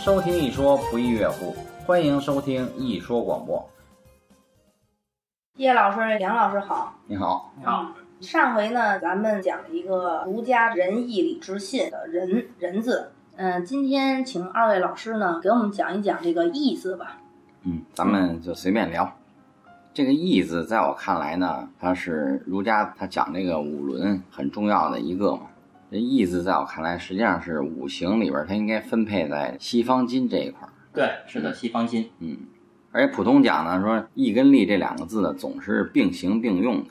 收听一说不亦乐乎，欢迎收听一说广播。叶老师、梁老师好。你好，你好。上回呢，咱们讲了一个儒家仁义礼智信的“仁”仁字。嗯，今天请二位老师呢，给我们讲一讲这个“义”字吧。嗯，咱们就随便聊。这个“义”字，在我看来呢，它是儒家他讲这个五伦很重要的一个嘛。这“义”字，在我看来，实际上是五行里边，它应该分配在西方金这一块儿。对，是的，西方金。嗯，而且普通讲呢，说“义”跟“利”这两个字呢，总是并行并用的。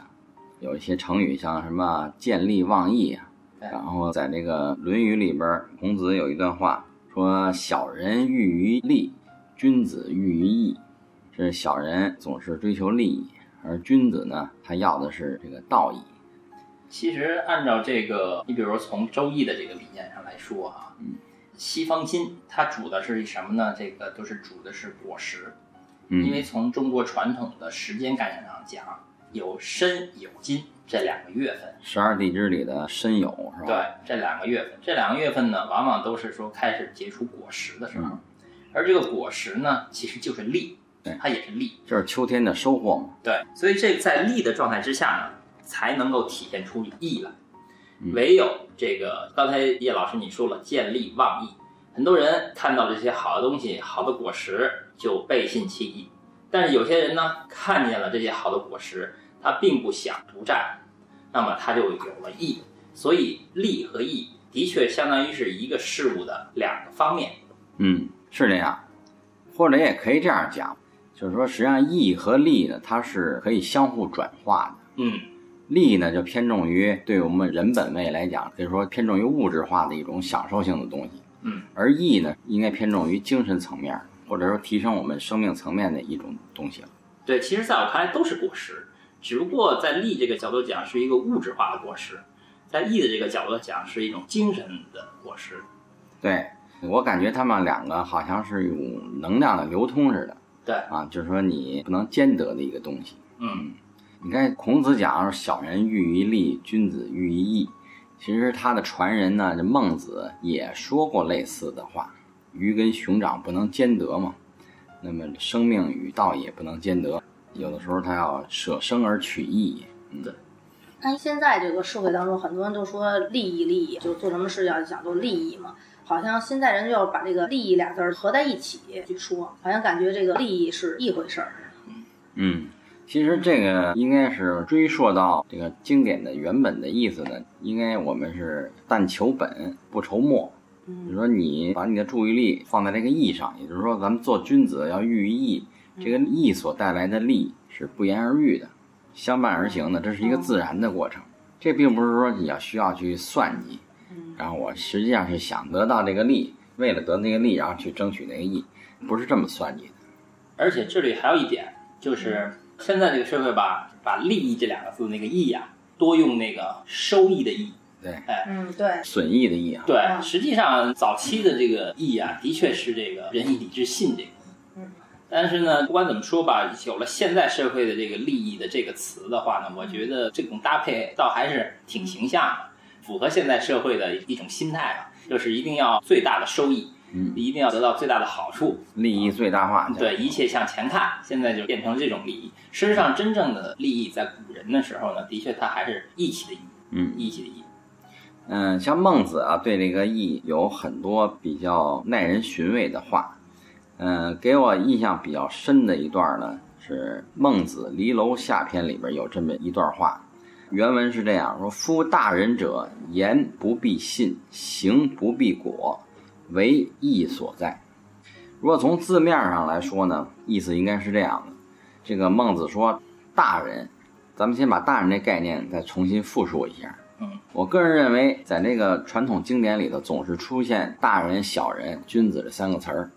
有一些成语，像什么“见利忘义”啊。然后在这个《论语》里边，孔子有一段话说：“小人喻于利，君子喻于义。”是小人总是追求利益，而君子呢，他要的是这个道义。其实按照这个，你比如从《周易》的这个理念上来说啊，嗯，西方金它主的是什么呢？这个都是主的是果实，嗯，因为从中国传统的时间概念上讲，有申有金这两个月份，十二地支里的申酉是吧？对，这两个月份，这两个月份呢，往往都是说开始结出果实的时候，而这个果实呢，其实就是利。它也是利，就是秋天的收获嘛。对，所以这在利的状态之下呢，才能够体现出义来。唯有这个，刚才叶老师你说了，见利忘义，很多人看到这些好的东西、好的果实就背信弃义。但是有些人呢，看见了这些好的果实，他并不想独占，那么他就有了义。所以利和义的确相当于是一个事物的两个方面。嗯，是这样，或者也可以这样讲。就是说，实际上义和利呢，它是可以相互转化的。嗯，利呢就偏重于对我们人本位来讲，可以说偏重于物质化的一种享受性的东西。嗯，而义呢，应该偏重于精神层面，或者说提升我们生命层面的一种东西了。对，其实在我看来都是果实，只不过在利这个角度讲是一个物质化的果实，在义的这个角度讲是一种精神的果实。对我感觉他们两个好像是有能量的流通似的。对啊，就是说你不能兼得的一个东西。嗯，你看孔子讲“小人喻于利，君子喻于义”，其实他的传人呢，这孟子也说过类似的话：“鱼跟熊掌不能兼得嘛。”那么生命与道也不能兼得，有的时候他要舍生而取义。嗯，对。那现在这个社会当中，很多人都说利益利益，就做什么事要讲究利益嘛。好像现在人就要把这个利益俩字儿合在一起去说，好像感觉这个利益是一回事儿。嗯，其实这个应该是追溯到这个经典的原本的意思呢，应该我们是但求本不求末。嗯，就说你把你的注意力放在这个义上，也就是说咱们做君子要寓于义，这个义所带来的利是不言而喻的，相伴而行的，这是一个自然的过程。这并不是说你要需要去算计。然后我实际上是想得到这个利，为了得那个利，然后去争取那个义，不是这么算计的。而且这里还有一点，就是现在这个社会吧，把利益这两个字那个义呀，多用那个收益的益。对，哎，嗯，对，损益的益啊。对，实际上早期的这个义啊，的确是这个仁义礼智信这个。嗯。但是呢，不管怎么说吧，有了现在社会的这个利益的这个词的话呢，我觉得这种搭配倒还是挺形象的。符合现在社会的一种心态吧，就是一定要最大的收益，嗯，一定要得到最大的好处，利益最大化。对，一切向前看。现在就变成这种利益。事实上，真正的利益在古人的时候呢，的确它还是义气的义，嗯，义气的义。嗯，像孟子啊，对这个义有很多比较耐人寻味的话。嗯，给我印象比较深的一段呢，是《孟子离楼下篇》里边有这么一段话。原文是这样说：“夫大人者，言不必信，行不必果，为义所在。”如果从字面上来说呢，意思应该是这样的。这个孟子说：“大人，咱们先把大人这概念再重新复述一下。”嗯，我个人认为，在这个传统经典里头，总是出现大人、小人、君子这三个词儿。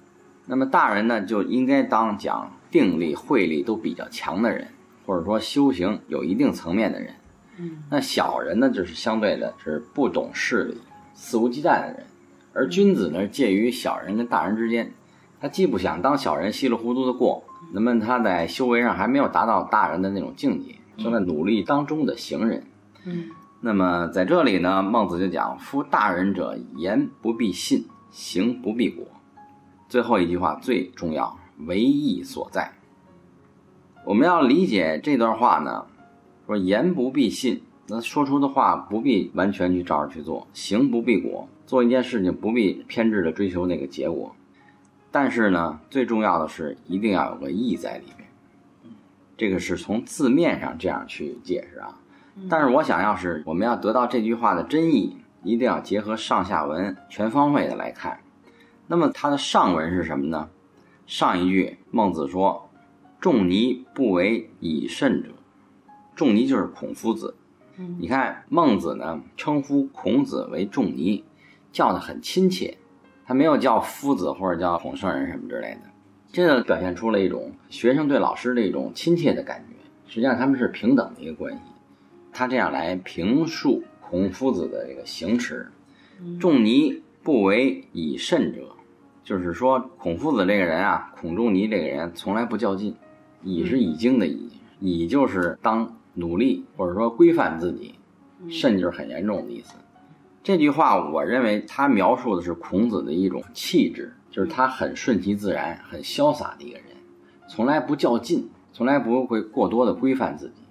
那么大人呢，就应该当讲定力、慧力都比较强的人，或者说修行有一定层面的人。那小人呢，就是相对的是不懂事理、肆无忌惮的人，而君子呢，介于小人跟大人之间，他既不想当小人稀里糊涂的过，那么他在修为上还没有达到大人的那种境界，正在努力当中的行人。嗯，那么在这里呢，孟子就讲：夫大人者，言不必信，行不必果。最后一句话最重要，为义所在。我们要理解这段话呢，说言不必信，那说出的话不必完全去照着去做，行不必果，做一件事情不必偏执的追求那个结果。但是呢，最重要的是一定要有个义在里面。这个是从字面上这样去解释啊。但是我想要是我们要得到这句话的真意，一定要结合上下文全方位的来看。那么它的上文是什么呢？上一句孟子说。仲尼不为以慎者，仲尼就是孔夫子。你看孟子呢，称呼孔子为仲尼，叫的很亲切，他没有叫夫子或者叫孔圣人什么之类的，这个表现出了一种学生对老师的一种亲切的感觉。实际上他们是平等的一个关系。他这样来评述孔夫子的这个行持，仲尼不为以慎者，就是说孔夫子这个人啊，孔仲尼这个人从来不较劲。以是已经的以，以就是当努力或者说规范自己，甚至很严重的意思。这句话我认为他描述的是孔子的一种气质，就是他很顺其自然、很潇洒的一个人，从来不较劲，从来不会过多的规范自己，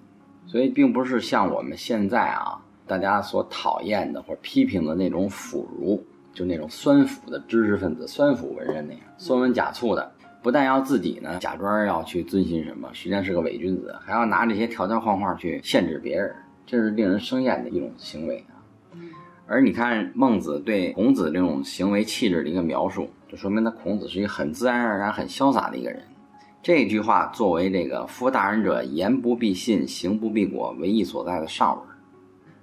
所以并不是像我们现在啊大家所讨厌的或者批评的那种腐儒，就那种酸腐的知识分子、酸腐文人那样，酸文假醋的。不但要自己呢，假装要去遵循什么，实际上是个伪君子，还要拿这些条条框框去限制别人，这是令人生厌的一种行为啊。而你看孟子对孔子这种行为气质的一个描述，就说明他孔子是一个很自然而然、很潇洒的一个人。这句话作为这个“夫大人者，言不必信，行不必果，为义所在”的上文，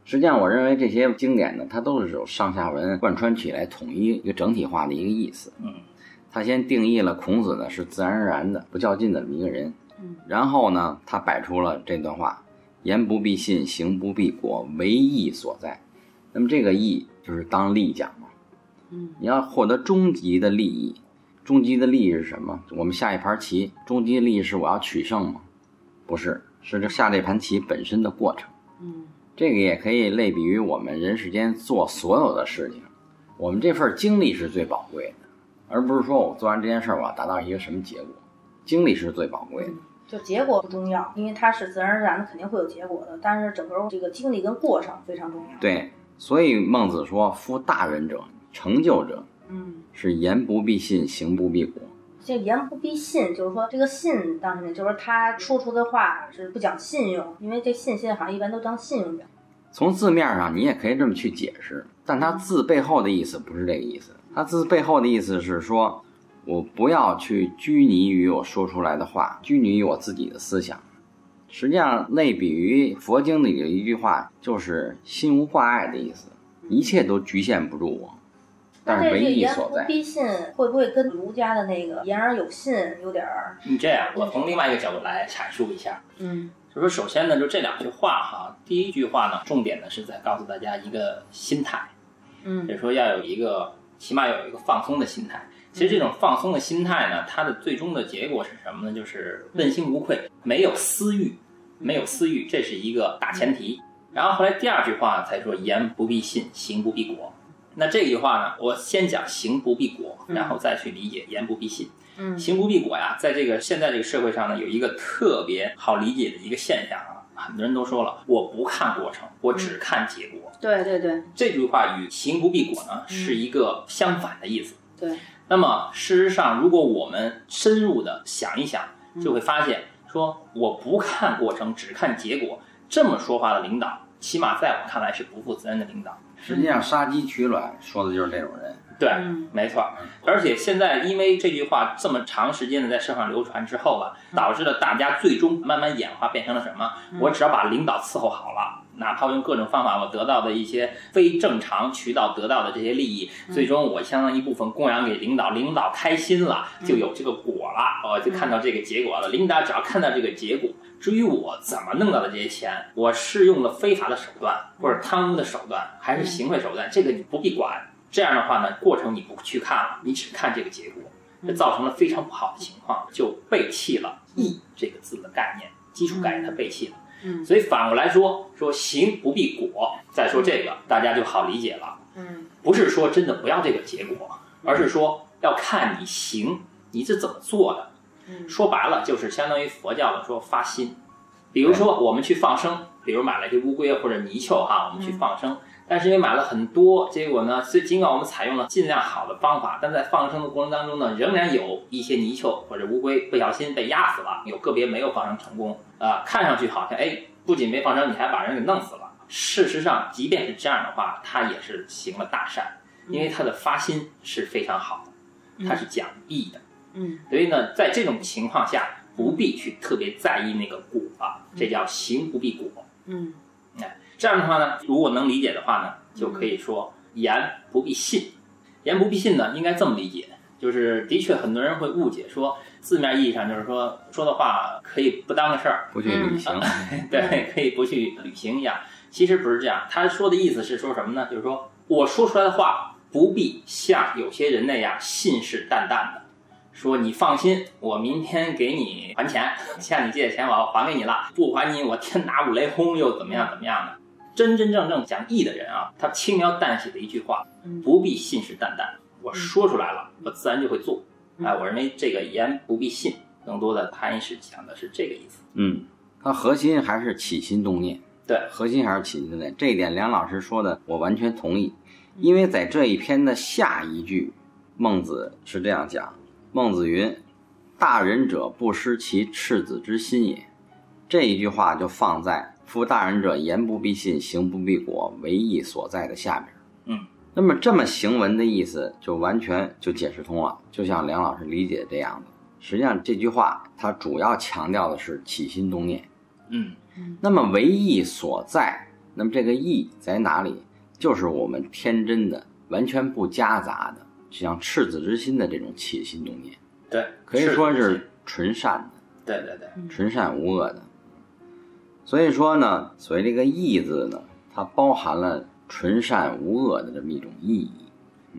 实际上我认为这些经典呢，它都是有上下文贯穿起来，统一一个整体化的一个意思。嗯。他先定义了孔子呢是自然而然的不较劲的这么一个人，然后呢，他摆出了这段话：言不必信，行不必果，唯义所在。那么这个义就是当利讲嘛，嗯，你要获得终极的利益，终极的利益是什么？我们下一盘棋，终极的利益是我要取胜吗？不是，是这下这盘棋本身的过程。嗯，这个也可以类比于我们人世间做所有的事情，我们这份经历是最宝贵的。而不是说我做完这件事儿，我要达到一个什么结果，经历是最宝贵的。就结果不重要，因为它是自然而然的，肯定会有结果的。但是整个这个经历跟过程非常重要。对，所以孟子说：“夫大人者，成就者，嗯，是言不必信，行不必果。”这言不必信，就是说这个信当中，就是他说出的话是不讲信用，因为这信心好像一般都当信用讲。从字面上你也可以这么去解释，但他字背后的意思不是这个意思。他字背后的意思是说，我不要去拘泥于我说出来的话，拘泥于我自己的思想。实际上，类比于佛经里的一句话，就是心无挂碍的意思，一切都局限不住我。但是唯一所在。不必信会不会跟儒家的那个言而有信有点儿？你这样，我从另外一个角度来阐述一下。嗯，就说首先呢，就这两句话哈，第一句话呢，重点呢是在告诉大家一个心态，嗯，就是说要有一个。起码有一个放松的心态。其实这种放松的心态呢，它的最终的结果是什么呢？就是问心无愧，没有私欲，没有私欲，这是一个大前提。然后后来第二句话才说言不必信，行不必果。那这句话呢，我先讲行不必果，然后再去理解言不必信。嗯，行不必果呀，在这个现在这个社会上呢，有一个特别好理解的一个现象啊。很多人都说了，我不看过程，我只看结果。对对对，这句话与行不必果呢是一个相反的意思。对。那么事实上，如果我们深入的想一想，就会发现，说我不看过程，只看结果，这么说话的领导，起码在我看来是不负责任的领导。实际上，杀鸡取卵说的就是这种人。对，没错。而且现在，因为这句话这么长时间的在社会上流传之后吧，导致了大家最终慢慢演化变成了什么？我只要把领导伺候好了，哪怕用各种方法，我得到的一些非正常渠道得到的这些利益，最终我相当一部分供养给领导，领导开心了，就有这个果了，我就看到这个结果了。领导只要看到这个结果，至于我怎么弄到的这些钱，我是用了非法的手段，或者贪污的手段，还是行贿手段，这个你不必管。这样的话呢，过程你不去看了，你只看这个结果，这造成了非常不好的情况，就背弃了“义”这个字的概念，基础概念它背弃了。嗯，所以反过来说，说行不必果。再说这个，大家就好理解了。嗯，不是说真的不要这个结果，而是说要看你行你是怎么做的。嗯说白了就是相当于佛教的说发心。比如说我们去放生，比如买了一些乌龟或者泥鳅哈，我们去放生，但是因为买了很多，结果呢，虽尽管我们采用了尽量好的方法，但在放生的过程当中呢，仍然有一些泥鳅或者乌龟不小心被压死了，有个别没有放生成功啊、看上去好像哎，不仅没放生，你还把人给弄死了。事实上，即便是这样的话，他也是行了大善，因为他的发心是非常好的，他是讲义的。嗯所以呢，在这种情况下，不必去特别在意那个果啊，这叫行不必果。嗯这样的话呢，如果能理解的话呢，就可以说言不必信。言不必信呢，应该这么理解，就是的确很多人会误解，说字面意义上就是说说的话可以不当个事儿，不去旅行，对，可以不去旅行一样。其实不是这样，他说的意思是说什么呢？就是说我说出来的话不必像有些人那样信誓旦旦的。说你放心，我明天给你还钱，向你借的钱我要还给你了，不还你我天打五雷轰又怎么样怎么样的。真真正正讲义的人啊，他轻描淡写的一句话，嗯不必信誓旦旦。我说出来了，我自然就会做。哎，我认为这个言不必信，更多的他是讲的是这个意思。嗯，他核心还是起心动念，对，核心还是起心动念。这一点梁老师说的我完全同意，因为在这一篇的下一句，孟子是这样讲：孟子云：“大人者不失其赤子之心也。”这一句话就放在“夫大人者，言不必信，行不必果，为义所在”的下边。嗯，那么这么行文的意思就完全就解释通了，就像梁老师理解的这样的。实际上这句话它主要强调的是起心动念。嗯那么为义所在，那么这个义在哪里？就是我们天真的、完全不夹杂的，就像赤子之心的这种起心动念，对，可以说是是纯善的。对对对，纯善无恶的。所以说呢，所谓这个义字呢，它包含了纯善无恶的这么一种意义。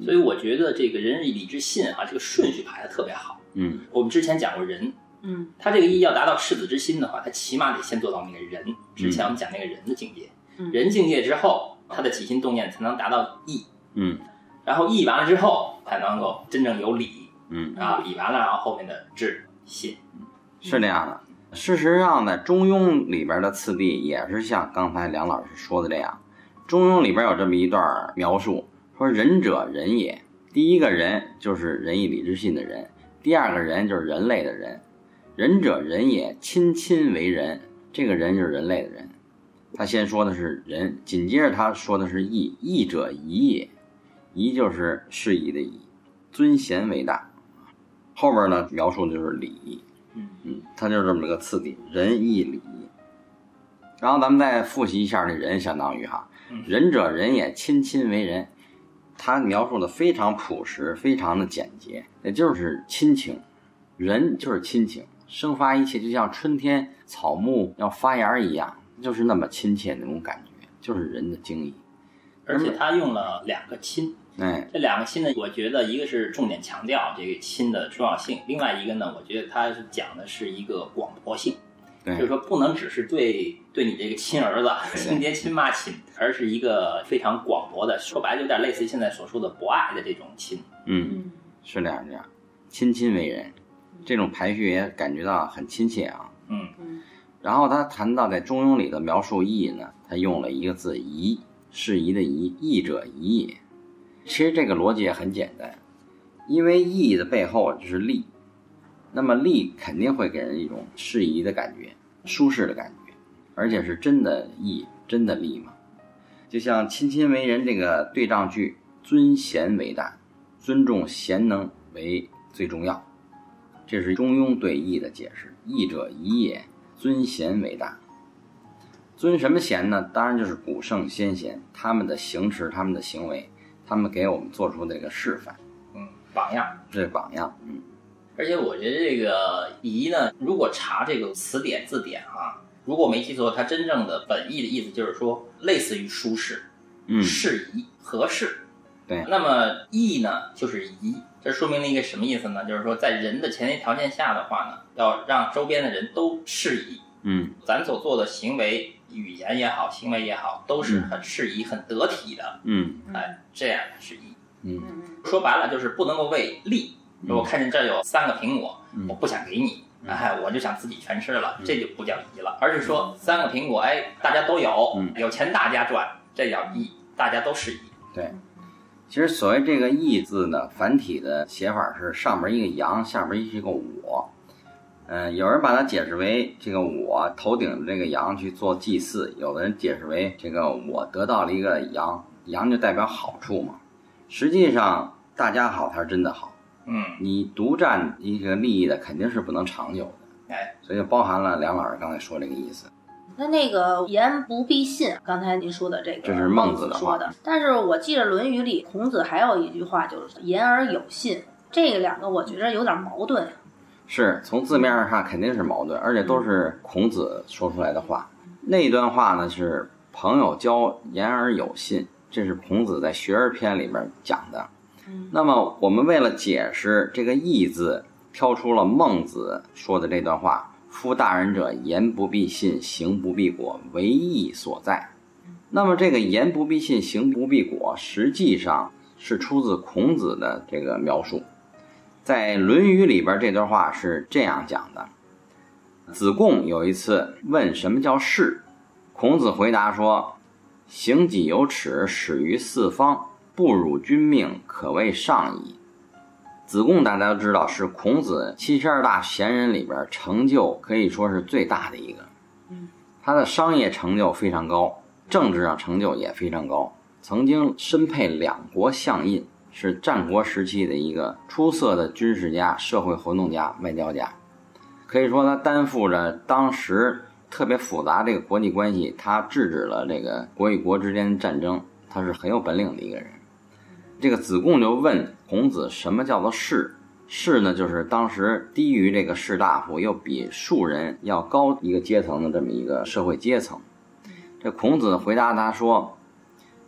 所以我觉得这个仁义礼智信啊，这个顺序排的特别好。嗯。我们之前讲过仁，嗯。他这个义要达到赤子之心的话，他起码得先做到那个仁。之前我们讲那个仁的境界，嗯。仁境界之后，他的起心动念才能达到义，嗯。然后义完了之后，才能够真正有礼。嗯，啊，礼完了，然后后面的智信。是那样的。事实上呢，《中庸》里边的次第也是像刚才梁老师说的这样，《中庸》里边有这么一段描述，说仁者仁也。第一个人就是仁义礼智信的人，第二个人就是人类的人。仁者仁也，亲亲为仁，这个人就是人类的人。他先说的是仁，紧接着他说的是义，义者宜也，宜就是适宜的宜，尊贤为大。后边呢描述的就是礼，嗯嗯，它就是这么个次第，仁义礼。然后咱们再复习一下这仁，相当于哈嗯，仁者仁也，亲亲为仁。他描述的非常朴实，非常的简洁，也就是亲情，仁就是亲情，生发一切，就像春天草木要发芽一样，就是那么亲切那种感觉，就是人的精义。而且他用了两个亲，哎，这两个亲呢，我觉得一个是重点强调这个亲的重要性，另外一个呢，我觉得它是讲的是一个广博性，就是，说不能只是对对你这个亲儿子、亲爹、亲妈亲，而是一个非常广博的，说白了有点类似于现在所说的博爱的这种亲。嗯，嗯。是这样这样，亲亲为人，这种排序也感觉到很亲切啊。嗯。嗯。然后他谈到在《中庸》里的描述义呢，他用了一个字“宜”，适宜的宜，义者宜也。其实这个逻辑也很简单，因为义的背后就是利，那么利肯定会给人一种适宜的感觉、舒适的感觉，而且是真的义、真的利嘛。就像“亲亲为仁”这个对仗句，尊贤为大，尊重贤能为最重要。这是中庸对义的解释，义者宜也，尊贤为大。尊什么贤呢？当然就是古圣先贤，他们的行持，他们的行为，他们给我们做出那个示范，嗯，榜样。这是榜样。嗯而且我觉得这个宜呢，如果查这个词典字典啊，如果我没记错，它真正的本意的意思就是说，类似于舒适、嗯，适宜、合适。对那么义呢，就是宜，这说明了一个什么意思呢？就是说，在人的前提条件下的话呢，要让周边的人都适宜，嗯咱所做的行为、语言也好，行为也好，都是很适宜、很得体的。嗯哎，这样是一。嗯说白了就是不能够为利。我看见这儿有三个苹果，嗯我不想给你，哎，我就想自己全吃了，这就不叫义了，而是说三个苹果，哎，大家都有嗯，有钱大家赚，这叫义，大家都是宜。对。其实所谓这个“义”字呢，繁体的写法是上边一个阳，下边一个我。嗯，有人把它解释为这个我头顶着这个羊去做祭祀，有的人解释为这个我得到了一个羊，羊就代表好处嘛。实际上，大家好才是真的好。嗯，你独占一个利益的，肯定是不能长久的。哎，所以就包含了梁老师刚才说这个意思。那那个言不必信，刚才您说的这个，这是孟子子的话说的。但是我记着《论语》里孔子还有一句话，就是言而有信。这个两个我觉着有点矛盾。是从字面上看肯定是矛盾，而且都是孔子说出来的话。那段话呢是朋友交言而有信，这是孔子在《学而篇》里面讲的。嗯那么我们为了解释这个“义”字，挑出了孟子说的这段话：“夫大人者，言不必信，行不必果，唯义所在。”那么这个“言不必信，行不必果”，实际上是出自孔子的这个描述。在《论语》里边，这段话是这样讲的：子贡有一次问什么叫士，孔子回答说：“行己有耻，始于四方，不辱君命，可谓上矣。”子贡大家都知道是孔子七十二大贤人里边成就可以说是最大的一个。他的商业成就非常高，政治上成就也非常高，曾经身配两国相印，是战国时期的一个出色的军事家、社会活动家、外交家。可以说，他担负着当时特别复杂这个国际关系，他制止了这个国与国之间的战争，他是很有本领的一个人。这个子贡就问孔子：“什么叫做士？士呢，就是当时低于这个士大夫，又比庶人要高一个阶层的这么一个社会阶层。”这孔子回答他说：“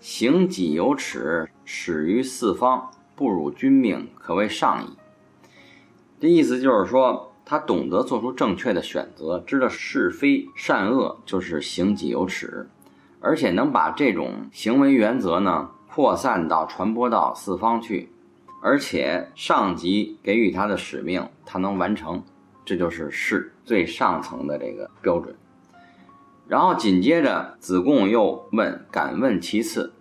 行己有耻，始于四方，不辱君命，可谓上矣。”这意思就是说，他懂得做出正确的选择，知道是非善恶，就是行己有耻，而且能把这种行为原则呢扩散到、传播到四方去，而且上级给予他的使命，他能完成，这就是士最上层的这个标准。然后紧接着，子贡又问：“敢问其次？”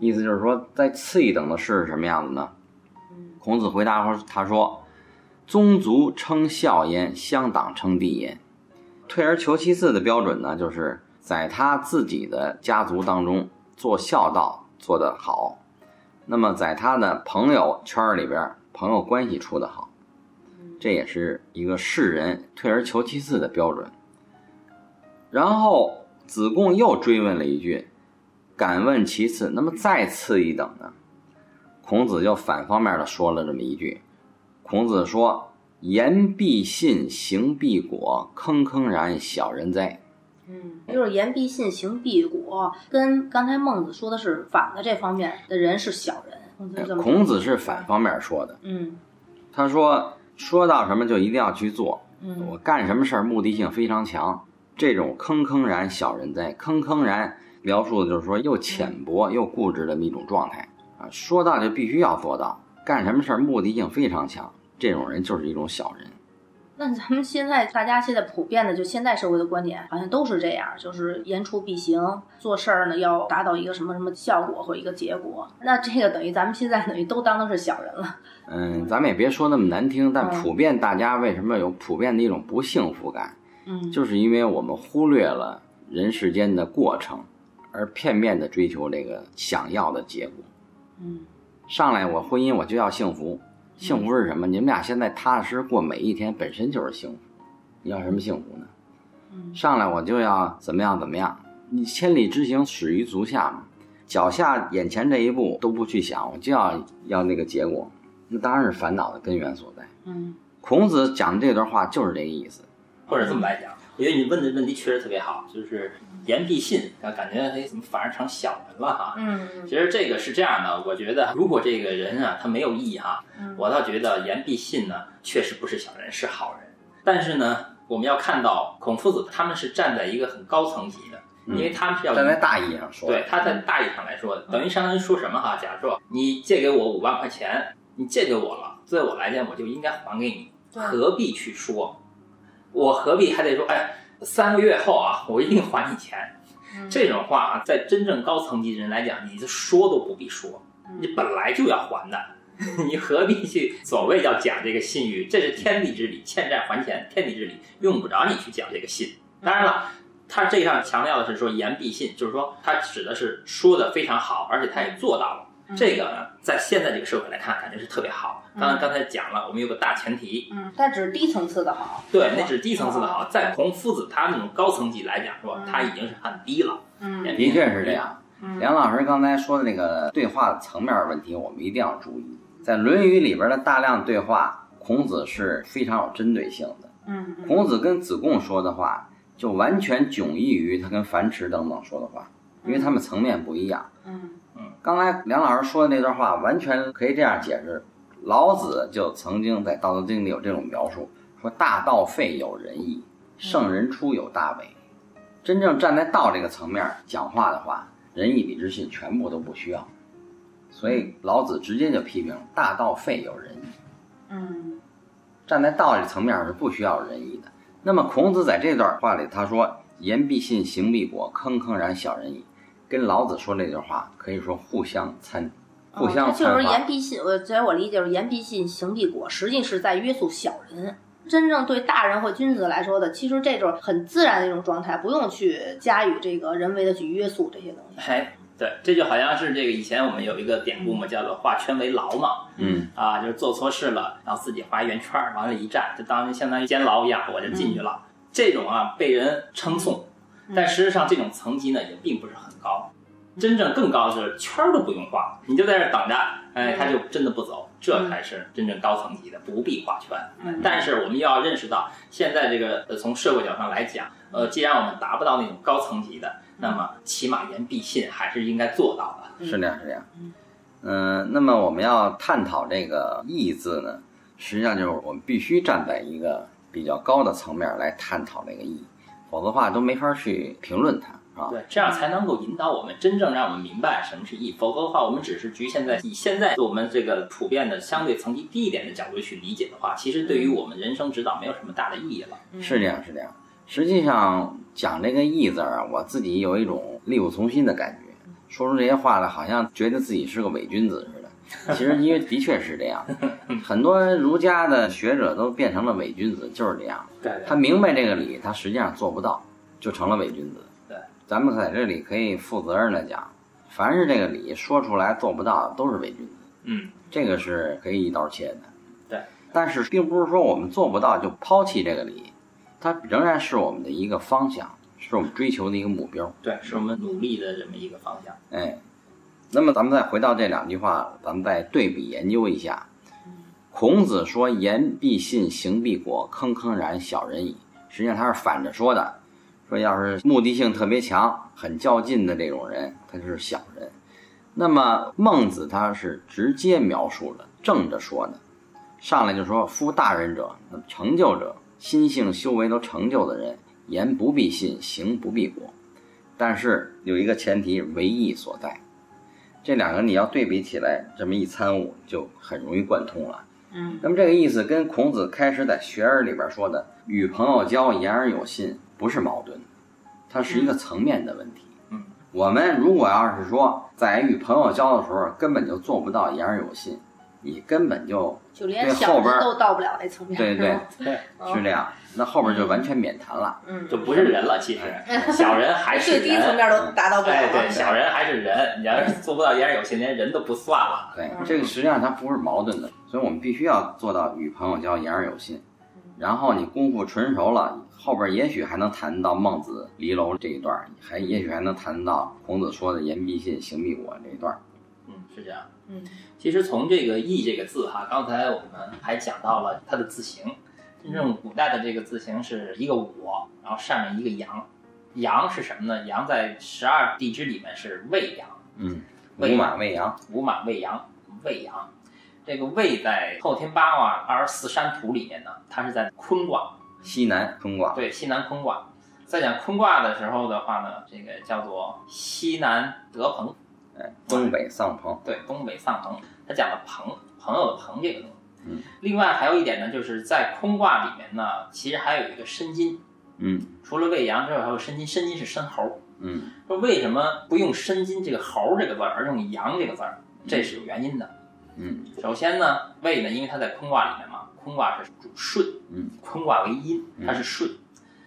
意思就是说，再次一等的士是什么样子呢？孔子回答说：“他说。”宗族称孝焉，乡党称弟焉。退而求其次的标准呢，就是在他自己的家族当中做孝道做得好，那么在他的朋友圈里边，朋友关系处得好，这也是一个世人退而求其次的标准。然后子贡又追问了一句：“敢问其次？那么再次一等呢？”孔子就反方面的说了这么一句。孔子说：“言必信，行必果，坑坑然小人哉。”嗯，就是言必信，行必果，跟刚才孟子说的是反的这方面的人是小人。孔子孔子是反方面说的，嗯他说：“说到什么就一定要去做，嗯我干什么事儿目的性非常强。这种坑坑然小人哉，坑坑然描述的就是说又浅薄又固执的一种状态啊。说到就必须要做到，干什么事儿目的性非常强，这种人就是一种小人。”那咱们现在大家现在普遍的，就现代社会的观点，好像都是这样，就是言出必行，做事儿呢要达到一个什么什么效果或一个结果。那这个等于咱们现在等于都当的是小人了。嗯，咱们也别说那么难听，但嗯普遍大家为什么有普遍的一种不幸福感，嗯，就是因为我们忽略了人世间的过程，而片面的追求这个想要的结果。嗯上来我婚姻我就要幸福，幸福是什么？你们俩现在踏踏实实过每一天，本身就是幸福。你要什么幸福呢？嗯上来我就要怎么样怎么样？你千里之行，始于足下嘛。脚下眼前这一步都不去想，我就要要那个结果，那当然是烦恼的根源所在。嗯孔子讲这段话就是这个意思。或者这么来讲，我觉得你问的问题确实特别好，就是言必信，啊，感觉哎怎么反而成小人了哈？嗯其实这个是这样的，我觉得如果这个人啊他没有义哈，嗯我倒觉得言必信呢确实不是小人，是好人。但是呢，我们要看到孔夫子他们是站在一个很高层级的，嗯因为他们是要站在大义上说，对，他在大义上来说，等于相当于说什么哈？假如说你借给我五万块钱，你借给我了，对我来讲我就应该还给你，何必去说？我何必还得说？哎，三个月后啊，我一定还你钱。嗯这种话啊，在真正高层级的人来讲，你就说都不必说，你本来就要还的，你何必去所谓要讲这个信誉？这是天地之理，欠债还钱，天地之理，用不着你去讲这个信。当然了，他这上强调的是说言必信，就是说他指的是说的非常好，而且他也做到了。这个呢，在现在这个社会来看，感觉是特别好。刚才刚才讲了，我们有个大前提，嗯，但只是低层次的好，对，那只是低层次的好，在孔夫子他那种高层级来讲说，他已经是很低了。嗯的确是这样。嗯梁老师刚才说的那个对话的层面问题，我们一定要注意。在《论语》里边的大量对话，孔子是非常有针对性的。嗯嗯孔子跟子贡说的话，就完全迥异于他跟樊迟等等说的话，因为他们层面不一样。嗯刚才梁老师说的那段话，完全可以这样解释：老子就曾经在《道德经》里有这种描述，说“大道废有仁义，圣人出有大伪”。真正站在道这个层面讲话的话，仁义礼智信全部都不需要。所以老子直接就批评“大道废有仁义”。嗯站在道这层面是不需要仁义的。那么孔子在这段话里，他说“言必信，行必果，坑坑然小人矣”，跟老子说那句话可以说互相参，互相哦就是。言必信，我在我理解是言必信，行必果，实际是在约束小人。真正对大人或君子来说的，其实这种很自然的一种状态，不用去加以这个人为的去约束这些东西。哎，对，这就好像是这个以前我们有一个典故嘛，叫做画圈为牢嘛。嗯，啊，就是做错事了，然后自己画一圆圈儿，往那一站，就当相当于监牢一样，我就进去了。这种啊被人称颂，但实际上这种层级呢也并不是很高。真正更高的是圈儿都不用画，你就在这儿等着，哎，他就真的不走，这才是真正高层级的，不必画圈。嗯但是我们要认识到，现在这个呃从社会角度上来讲，呃，既然我们达不到那种高层级的，那么起码言必信还是应该做到的。是这样，是这样。嗯、那么我们要探讨这个“义”字呢，实际上就是我们必须站在一个比较高的层面来探讨这个“义”，否则的话都没法去评论它，是吧？对，这样才能够引导我们真正让我们明白什么是义。否则的话，我们只是局限在以现在我们这个普遍的相对层级低一点的角度去理解的话，其实对于我们人生指导没有什么大的意义了。是这样，是这样。实际上讲这个“义”字儿啊，我自己有一种力不从心的感觉，说出这些话来，好像觉得自己是个伪君子似的。其实因为的确是这样，很多儒家的学者都变成了伪君子，就是这样。对他明白这个理，他实际上做不到，就成了伪君子。对，咱们在这里可以负责任的讲，凡是这个理说出来做不到的，都是伪君子。嗯，这个是可以一刀切的。对，但是并不是说我们做不到就抛弃这个理，它仍然是我们的一个方向，是我们追求的一个目标。对，是我们努力的这么一个方向。哎，那么咱们再回到这两句话，咱们再对比研究一下。孔子说“言必信，行必果，坑坑然小人矣”，实际上他是反着说的，说要是目的性特别强、很较劲的这种人，他就是小人。那么孟子他是直接描述的，正着说的，上来就说：“夫大人者，成就者，心性修为都成就的人，言不必信，行不必果。”但是有一个前提，唯义所在。这两个你要对比起来，这么一参悟，就很容易贯通了。嗯那么这个意思跟孔子开始在《学而》里边说的“与朋友交，言而有信”不是矛盾，它是一个层面的问题。嗯，我们如果要是说在与朋友交的时候根本就做不到言而有信，你根本就就连后边儿都到不了那层面。对对对，哦是这样，那后边就完全免谈了。嗯，就不是人了，其实小人还是 最人。低层面都达到不了。哎，对，小人还是人。你要是做不到言而有信，连人都不算了。对，嗯这个实际上它不是矛盾的，所以我们必须要做到与朋友交，言而有信。然后你功夫纯熟了，后边也许还能谈到孟子离楼这一段，还也许还能谈到孔子说的言必信，行必果这一段。嗯，是这样。嗯其实从这个“义”这个字哈，刚才我们还讲到了它的字形。真正古代的这个字形是一个我，然后上面一个阳。阳是什么呢？阳在十二地支里面是未阳，嗯，未五马未羊，午马未阳，未阳。这个位在后天八卦二十四山图里面呢，它是在坤卦，西南坤卦。对，西南坤卦。在讲坤卦的时候的话呢，这个叫做西南德朋，哎，东北丧朋，对，东北丧朋，他讲了朋朋友的朋这个东西。嗯，另外还有一点呢，就是在坤卦里面呢，其实还有一个申金，嗯除了未羊之外，还有申金，申金是申猴。嗯说为什么不用申金这个猴这个字儿，而用羊这个字儿？这是有原因的。嗯首先呢，胃呢，因为它在坤卦里面嘛，坤卦是主顺，嗯，坤卦为阴，它是顺。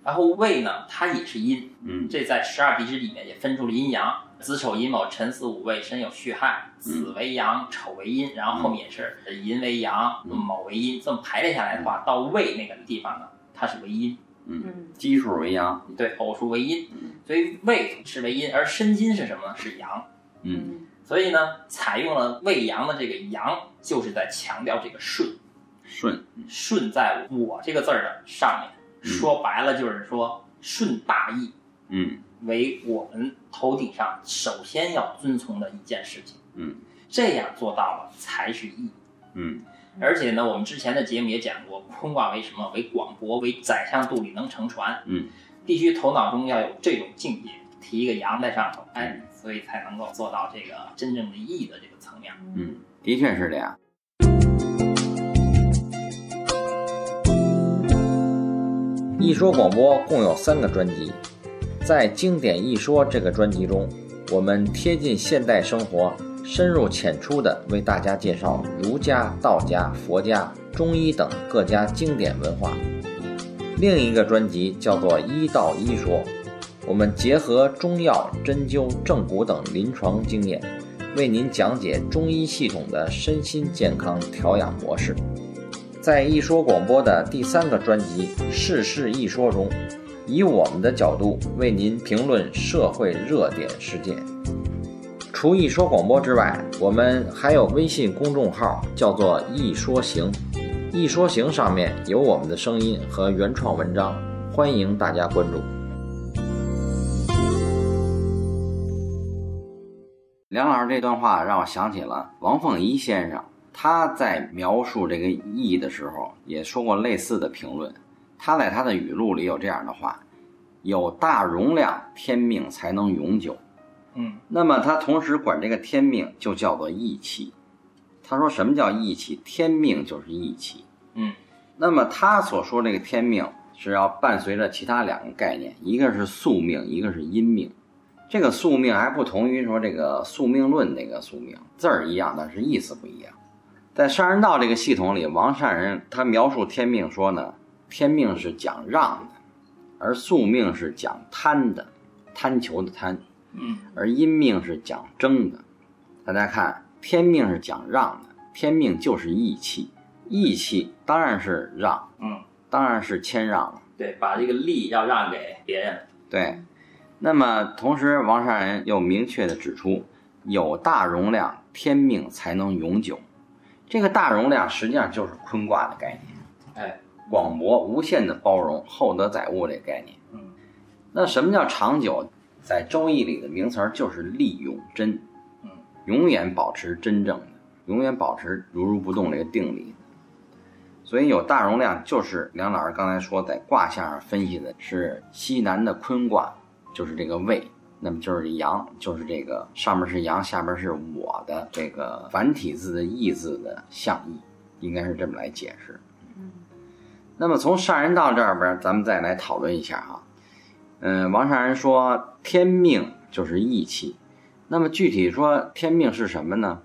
然后胃呢，它也是阴，嗯。这在十二地支里面也分出了阴阳，子丑寅卯辰巳午未申酉戌亥，子为阳，丑为阴，然后后面也是寅为阳，卯为阴，这么排列下来的话，到胃那个地方呢，它是为阴，嗯，嗯。奇数为阳，对，偶数为阴，所以胃是为阴，而申金是什么呢？是阳。嗯所以呢，采用了未阳的这个阳，就是在强调这个顺。顺，顺在我这个字儿的上面，说白了就是说顺大义嗯为我们头顶上首先要遵从的一件事情。嗯这样做到了才是义。嗯而且呢，我们之前的节目也讲过，坤卦为什么为广博，为宰相肚里能乘船，嗯必须头脑中要有这种境界，提一个阳在上头，哎，所以才能够做到这个真正的义的这个层面。嗯，的确是这样。一说广播共有三个专辑，在《经典一说》这个专辑中，我们贴近现代生活，深入浅出地为大家介绍儒家、道家、佛家、中医等各家经典文化。另一个专辑叫做《医道医说》，我们结合中药、针灸、正骨等临床经验，为您讲解中医系统的身心健康调养模式。在一说广播的第三个专辑《世事一说》中，以我们的角度为您评论社会热点事件。除一说广播之外，我们还有微信公众号，叫做“一说行”。一说行上面有我们的声音和原创文章，欢迎大家关注。梁老师这段话让我想起了王凤仪先生，他在描述这个义的时候也说过类似的评论。他在他的语录里有这样的话：“有大容量，天命才能永久。”嗯那么他同时管这个天命就叫做义气。他说什么叫义气？天命就是义气。嗯那么他所说这个天命是要伴随着其他两个概念，一个是宿命，一个是阴命。这个宿命还不同于说这个宿命论那个宿命，字儿一样，但是意思不一样。在善人道这个系统里，王善人他描述天命说呢，天命是讲让的，而宿命是讲贪的，贪求的贪。嗯而阴命是讲争的。大家看，天命是讲让的，天命就是义气，义气当然是让，嗯，当然是谦让了。对，把这个利要让给别人。对，那么同时，王善人又明确的指出，有大容量，天命才能永久。这个大容量实际上就是坤卦的概念，哎，广博、无限的包容、厚德载物这个概念。嗯那什么叫长久？在《周易》里的名词儿就是利永真，嗯，永远保持真正的，永远保持如如不动这个定力。所以有大容量，就是梁老师刚才说在卦象上分析的是西南的坤卦，就是这个未，那么就是阳，就是这个上面是阳，下边是我的这个繁体字的义字的象意，应该是这么来解释。嗯那么从上人道这边，咱们再来讨论一下哈。嗯，王善人说天命就是义气，那么具体说天命是什么呢？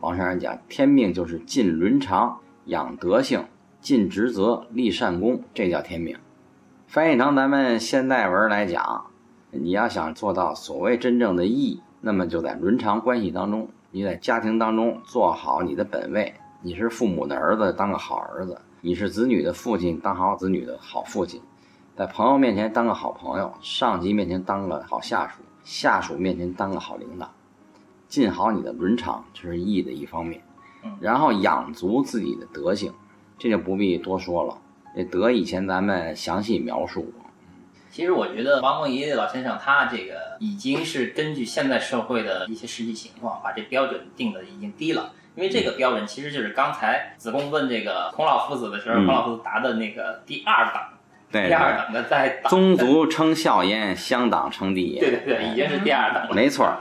王善人讲天命就是尽伦常、养德性、尽职责、立善功，这叫天命。翻译成咱们现代文来讲，你要想做到所谓真正的义，那么就在伦常关系当中，你在家庭当中做好你的本位。你是父母的儿子，当个好儿子；你是子女的父亲，当好子女的好父亲。在朋友面前当个好朋友，上级面前当个好下属，下属面前当个好领导，尽好你的伦常，这是义的一方面嗯。然后养足自己的德性，这就不必多说了。这德以前咱们详细描述过。其实我觉得王梦怡老先生他这个已经是根据现在社会的一些实际情况，把这标准定的已经低了。因为这个标准其实就是刚才子贡问这个孔老夫子的时候，嗯孔老夫子答的那个第二档对第二等的在宗族称孝焉，乡党称帝也。对对对，已经是第二等了。没错儿。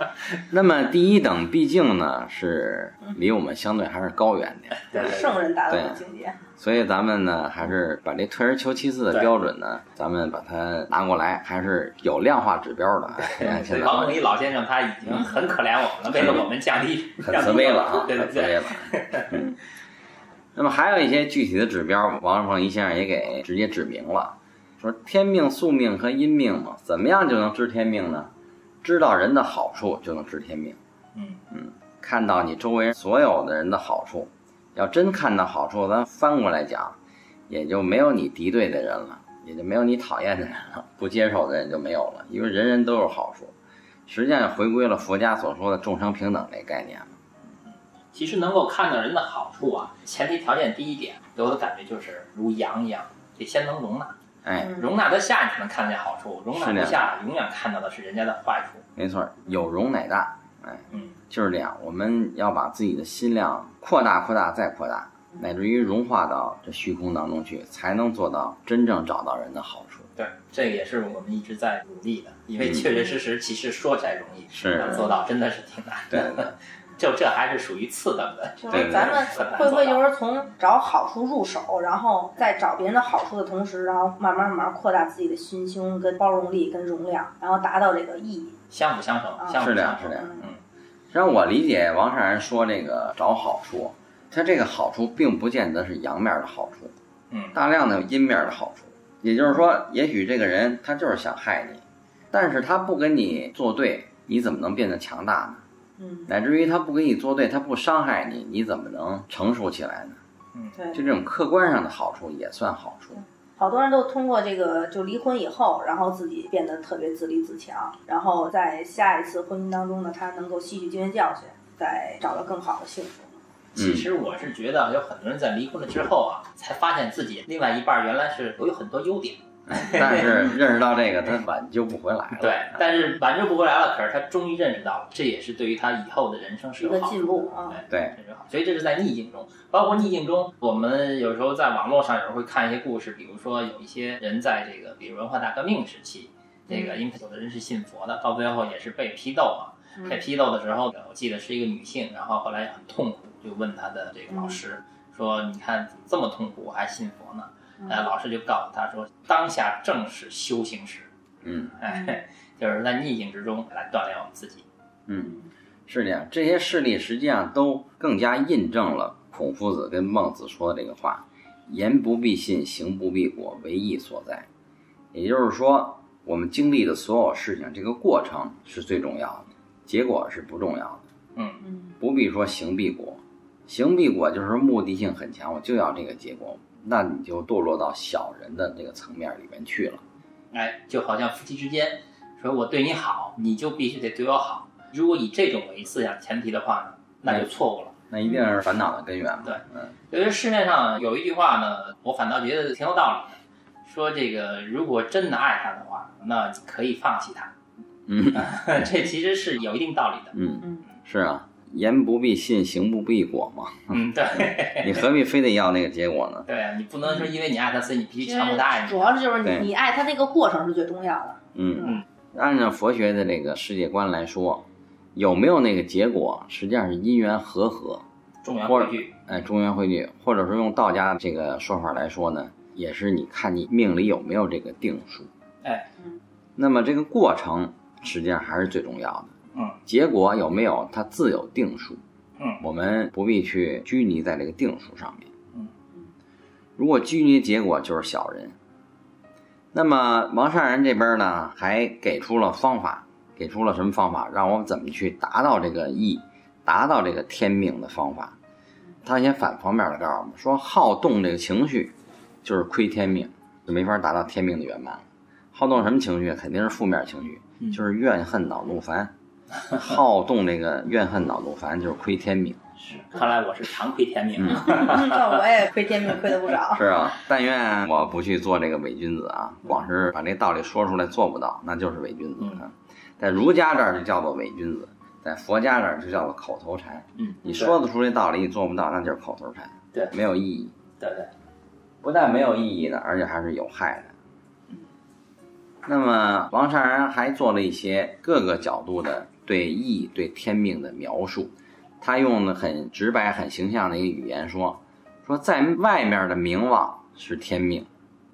那么第一等毕竟呢是离我们相对还是高远点，对对对圣人达到的对境界。所以咱们呢还是把这退而求其次的标准呢，咱们把它拿过来，还是有量化指标的。哎，现，在王永义老先生他已经很可怜我们了，为了我们降低很降低慈悲了啊，对对对，很慈悲了。嗯，那么还有一些具体的指标，王凤仪先生也给直接指明了，说天命、宿命和阴命嘛，怎么样就能知天命呢？知道人的好处就能知天命。嗯嗯看到你周围所有的人的好处，要真看到好处，咱翻过来讲，也就没有你敌对的人了，也就没有你讨厌的人了，不接受的人就没有了，因为人人都有好处。实际上回归了佛家所说的众生平等这概念了。其实能够看到人的好处啊，前提条件第一点，给我的感觉就是如羊一样，得先能容纳，哎，嗯容纳得下你才能看见好处，容纳不下永远看到的是人家的坏处。没错，有容乃大，哎，嗯，就是这样。我们要把自己的心量扩大、扩大再扩大，乃至于融化到这虚空当中去，才能做到真正找到人的好处。对，这个也是我们一直在努力的，因为确确实实，其实说起来容易，是要做到真的是挺难对的。对对，就这还是属于次等的。就是咱们会不会就是从找好处入手，然后在找别人的好处的同时，然后慢慢慢慢扩大自己的心胸、跟包容力、跟容量，然后达到这个意义。相辅相成，啊相辅是这样相成。是这样嗯，让我理解王善然说这个找好处，他这个好处并不见得是阳面的好处，嗯大量的阴面的好处。也就是说，也许这个人他就是想害你，但是他不跟你作对，你怎么能变得强大呢？嗯，乃至于他不跟你作对，他不伤害你，你怎么能成熟起来呢？嗯对。就这种客观上的好处也算好处。好多人都通过这个就离婚以后，然后自己变得特别自立自强，然后在下一次婚姻当中呢，他能够吸取经验教训，再找到更好的幸福。其实我是觉得有很多人在离婚了之后啊，才发现自己另外一半原来是有很多优点。但是认识到这个，他挽救不回来了。对，但是挽救不回来了，可是他终于认识到了，这也是对于他以后的人生是有好处一个进步啊对，对这是好。所以这是在逆境中，包括逆境中，我们有时候在网络上有时候会看一些故事，比如说有一些人在这个，比如文化大革命时期，这个因为有的人是信佛的，到最后也是被批斗嘛。被批斗的时候，我记得是一个女性，然后后来很痛苦，就问她的这个老师说：“你看这么痛苦，我还信佛呢？”哎，老师就告诉他说：“当下正是修行时。”嗯哎，就是在逆境之中来锻炼我们自己。嗯，是这样。这些事例实际上都更加印证了孔夫子跟孟子说的这个话：“言不必信，行不必果，为义所在。”也就是说，我们经历的所有事情，这个过程是最重要的，结果是不重要的。嗯嗯不必说行必果，行必果就是目的性很强，我就要这个结果，那你就堕落到小人的那个层面里面去了。哎，就好像夫妻之间，说我对你好，你就必须得对我好。如果以这种为思想前提的话呢，那就错误了。那一定是烦恼的根源嘛。对嗯，因为市面上有一句话呢，我反倒觉得挺有道理的，说这个如果真的爱他的话，那可以放弃他。嗯 这其实是有一定道理的。嗯嗯，是啊，言不必信，行不必果嘛。嗯，对，你何必非得要那个结果呢？对你不能说因为你爱他，所以你必须强迫他爱你。主要是就是你你爱他那个过程是最重要的。嗯，按照佛学的这个世界观来说，有没有那个结果，实际上是因缘和合，中原汇聚，哎，中原汇聚，或者说用道家这个说法来说呢，也是你看你命里有没有这个定数。哎，那么这个过程实际上还是最重要的。嗯，结果有没有它自有定数。嗯，我们不必去拘泥在这个定数上面。嗯，如果拘泥结果就是小人。那么王善人这边呢，还给出了方法，给出了什么方法，让我们怎么去达到这个义，达到这个天命的方法。他先反方面的告诉我们说，好动这个情绪，就是亏天命，就没法达到天命的圆满了。好动什么情绪？肯定是负面情绪，嗯就是怨恨恼怒烦。好动那个怨恨恼怒烦，就是亏天命。是，看来我是常亏天命。那我也亏天命亏的不少。是啊，但愿我不去做这个伪君子啊，光是把这道理说出来做不到，那就是伪君子。在儒家这儿就叫做伪君子，在佛家这儿就叫做口头禅。嗯，你说得出这道理，你做不到，那就是口头禅，对没有意义。对对，不但没有意义的，而且还是有害的。那么王善人还做了一些各个角度的对义、对天命的描述，他用的很直白、很形象的一个语言说：说在外面的名望是天命，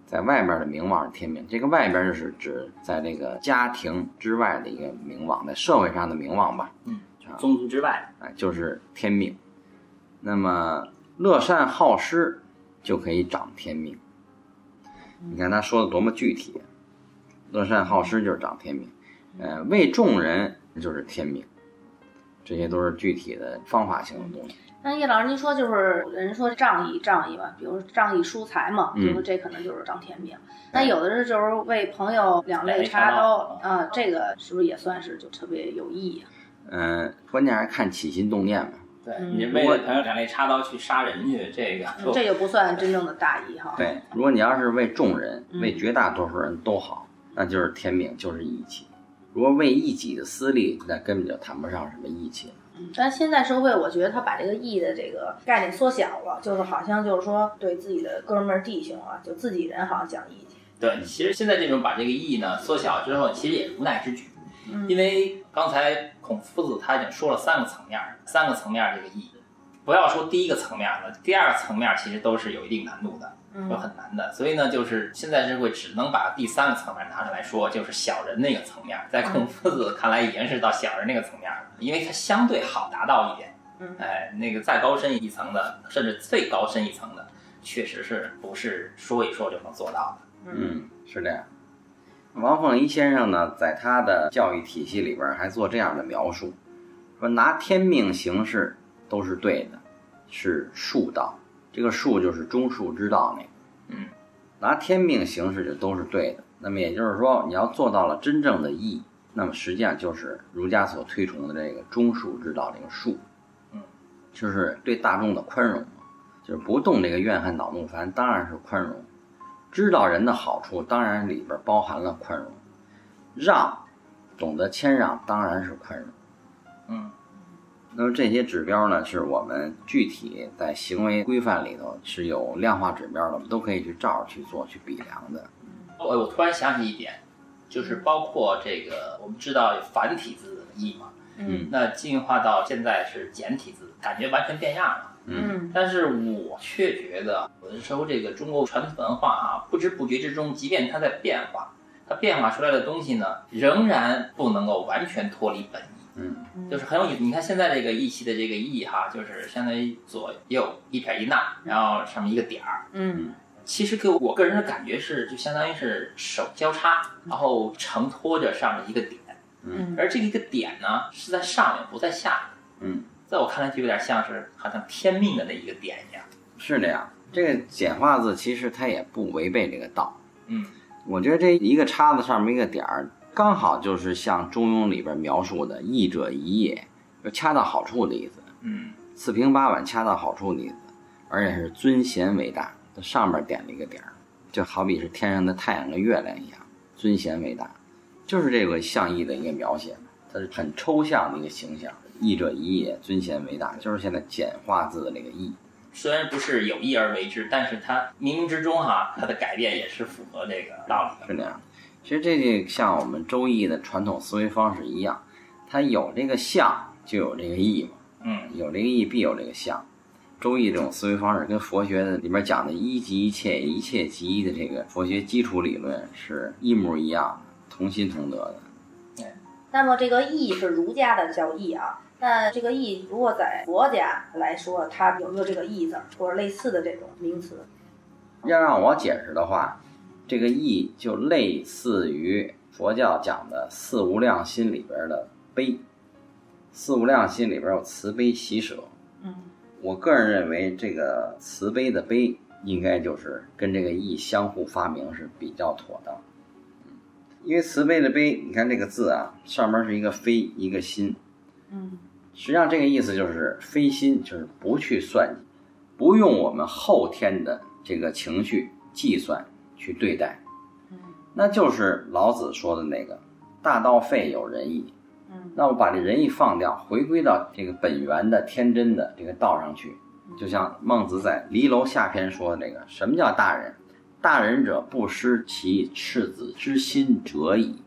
在外面的名望是天命。这个外边就是指在这个家庭之外的一个名望，在社会上的名望吧。嗯，宗族之外，哎，就是天命。那么乐善好施就可以长天命。你看他说的多么具体，乐善好施就是长天命，呃，为众人就是天命，这些都是具体的方法性的东西。那叶老师，您说就是人说仗义仗义嘛，比如仗义疏财嘛，比如这可能就是张天命。那有的是就是为朋友两肋插刀啊，这个是不是也算是就特别有意义？嗯，关键还是看起心动念嘛。对你为了朋友两肋插刀去杀人去，这个这就不算真正的大义哈。对，如果你要是为众人、为绝大多数人都好，那就是天命，就是义气。如果为一己的私利，那根本就谈不上什么义气。嗯，但现在社会，我觉得他把这个义的这个概念缩小了，就是好像就是说对自己的哥们儿弟兄啊，就自己人好像讲义气。对，其实现在这种把这个义呢缩小之后，其实也是无奈之举。嗯，因为刚才孔夫子他已经说了三个层面，三个层面这个义，不要说第一个层面了，第二个层面其实都是有一定难度的，就很难的。所以呢，就是现在社会只能把第三个层面拿出来说，就是小人那个层面，在孔夫子看来已经是到小人那个层面了，因为它相对好达到一点。嗯，哎，那个再高深一层的，甚至最高深一层的，确实是不是说一说就能做到的。嗯，是这样。王凤仪先生呢，在他的教育体系里边还做这样的描述，说拿天命行事都是对的，是术道。这个术就是中术之道那个。嗯，拿天命行事就都是对的。那么也就是说，你要做到了真正的义，那么实际上就是儒家所推崇的这个中术之道这个术。嗯，就是对大众的宽容，就是不动这个怨恨恼怒烦，当然是宽容。知道人的好处，当然里边包含了宽容；让，懂得谦让，当然是宽容。嗯，那么这些指标呢，是我们具体在行为规范里头是有量化指标的，我们都可以去照着去做、去比量的。我我突然想起一点，就是包括这个，我们知道繁体字的义嘛，嗯，那进化到现在是简体字，感觉完全变样了。嗯，但是我却觉得，有的时候这个中国传统文化啊，不知不觉之中，即便它在变化，它变化出来的东西呢，仍然不能够完全脱离本意。嗯，就是很有意思。你看现在这个义气的这个义哈，就是相当于左右一撇一捺，然后上面一个点儿。嗯，其实给我个人的感觉是，就相当于是手交叉，然后承托着上面一个点。嗯，而这个一个点呢，是在上面，不在下面。嗯。在我看来，就有点像是好像天命的那一个点一样。是这样，这个简化字其实它也不违背这个道。嗯，我觉得这一个叉子上面一个点儿，刚好就是像《中庸》里边描述的“义者宜也”，就恰到好处的意思。嗯，四平八稳，恰到好处的意思，而且是尊贤为大。它上面点了一个点儿，就好比是天上的太阳跟月亮一样，尊贤为大，就是这个象意的一个描写。它是很抽象的一个形象。义者宜也，尊贤为大，就是现在简化字的那个义。虽然不是有意而为之，但是它冥冥之中哈，它的改变也是符合这个道理的。是这样。其实这就像我们周易的传统思维方式一样，它有这个象就有这个义嘛。嗯，有这个义必有这个象。周易这种思维方式跟佛学的里面讲的一即一切，一切即一的这个佛学基础理论是一模一样的，同心同德的。对。那么这个义是儒家的叫义啊。那这个义，如果在佛家来说，它有没有这个义字或者类似的这种名词？要让我解释的话，这个义就类似于佛教讲的四无量心里边的悲。四无量心里边有慈悲喜舍。嗯，我个人认为这个慈悲的悲应该就是跟这个义相互发明是比较妥当。因为慈悲的悲，你看这个字啊，上面是一个非，一个心。嗯。实际上，这个意思就是非心，就是不去算计，不用我们后天的这个情绪计算去对待。嗯，那就是老子说的那个“大道废有仁义”。嗯，那我把这仁义放掉，回归到这个本源的天真的这个道上去。就像孟子在《离楼下篇》说的那个：“什么叫大人？大人者不失其赤子之心者矣。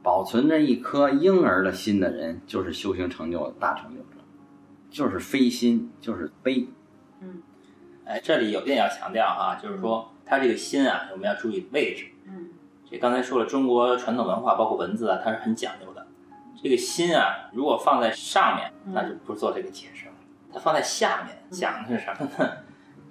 保存着一颗婴儿的心的人，就是修行成就的大成就者，就是非心，就是悲。嗯哎，这里有点要强调哈，就是说他这个心啊，我们要注意位置。嗯这刚才说了，中国传统文化包括文字啊，它是很讲究的。这个心啊，如果放在上面，那就不做这个解释了。它放在下面，讲的是什么呢？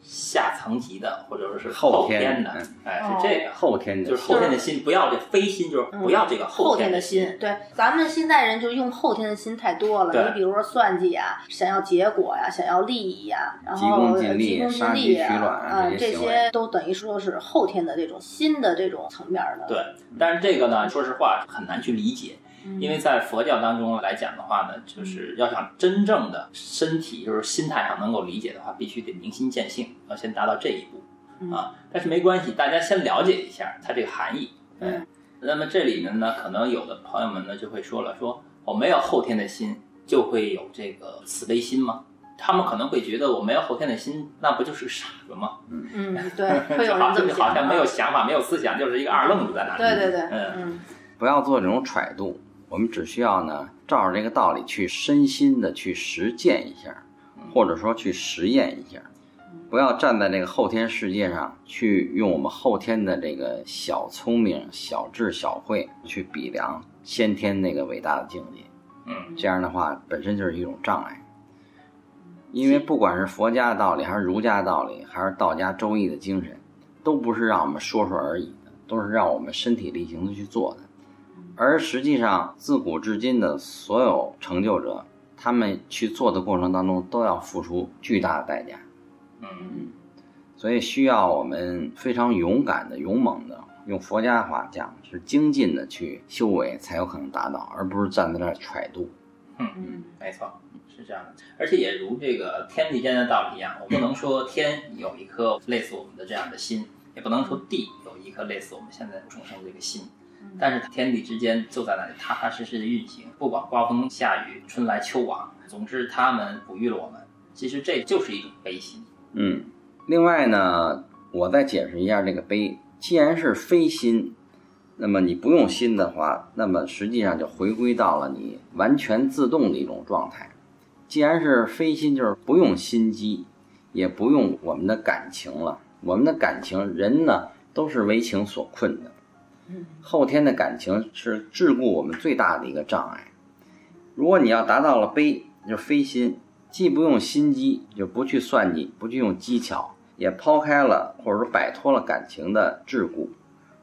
下层级的，或者说是后天的哎，哦。是这个。后天的。就是后天的心，不要这非心，就是不要这个后天的心，对，咱们现在人就用后天的心太多了。你比如说算计啊，想要结果呀，想要利益呀，然急功后近利利啊，这这些行为。些都等于说是后天的这种新的这种层面的。对，但是这个呢，说实话很难去理解，嗯，因为在佛教当中来讲的话呢，就是要想真正的身体就是心态上能够理解的话，必须得明心见性，要先达到这一步嗯啊。但是没关系，大家先了解一下它这个含义。嗯那么这里面呢，可能有的朋友们呢就会说了，说我没有后天的心，就会有这个慈悲心吗？他们可能会觉得我没有后天的心，那不就是傻子吗？嗯，对，会有人这么想。好像没有想法，没有思想，就是一个二愣子在那里。对对对，嗯嗯不要做这种揣度，我们只需要呢，照着这个道理去身心的去实践一下，或者说去实验一下，不要站在这个后天世界上去用我们后天的这个小聪明、小智、小慧去比量先天那个伟大的境界。嗯这样的话本身就是一种障碍。因为不管是佛家的道理，还是儒家的道理，还是道家周易的精神，都不是让我们说说而已的，都是让我们身体力行的去做的。而实际上，自古至今的所有成就者，他们去做的过程当中，都要付出巨大的代价，嗯所以需要我们非常勇敢的、勇猛的，用佛家话讲是精进的去修为，才有可能达到，而不是站在那儿揣度。嗯没错，是这样的。而且也如这个天地间的道理一样，我不能说天有一颗类似我们的这样的心，也不能说地有一颗类似我们现在众生这个心。但是天地之间就在那里踏踏实实的运行，不管刮风下雨、春来秋往，总之他们哺育了我们。其实这就是一种悲心。嗯，另外呢，我再解释一下这个悲。既然是非心，那么你不用心的话，那么实际上就回归到了你完全自动的一种状态。既然是非心，就是不用心机，也不用我们的感情了。我们的感情，人呢都是为情所困的。后天的感情是桎梏我们最大的一个障碍。如果你要达到了悲，就是非心，既不用心机，就不去算计，不去用技巧，也抛开了或者说摆脱了感情的桎梏，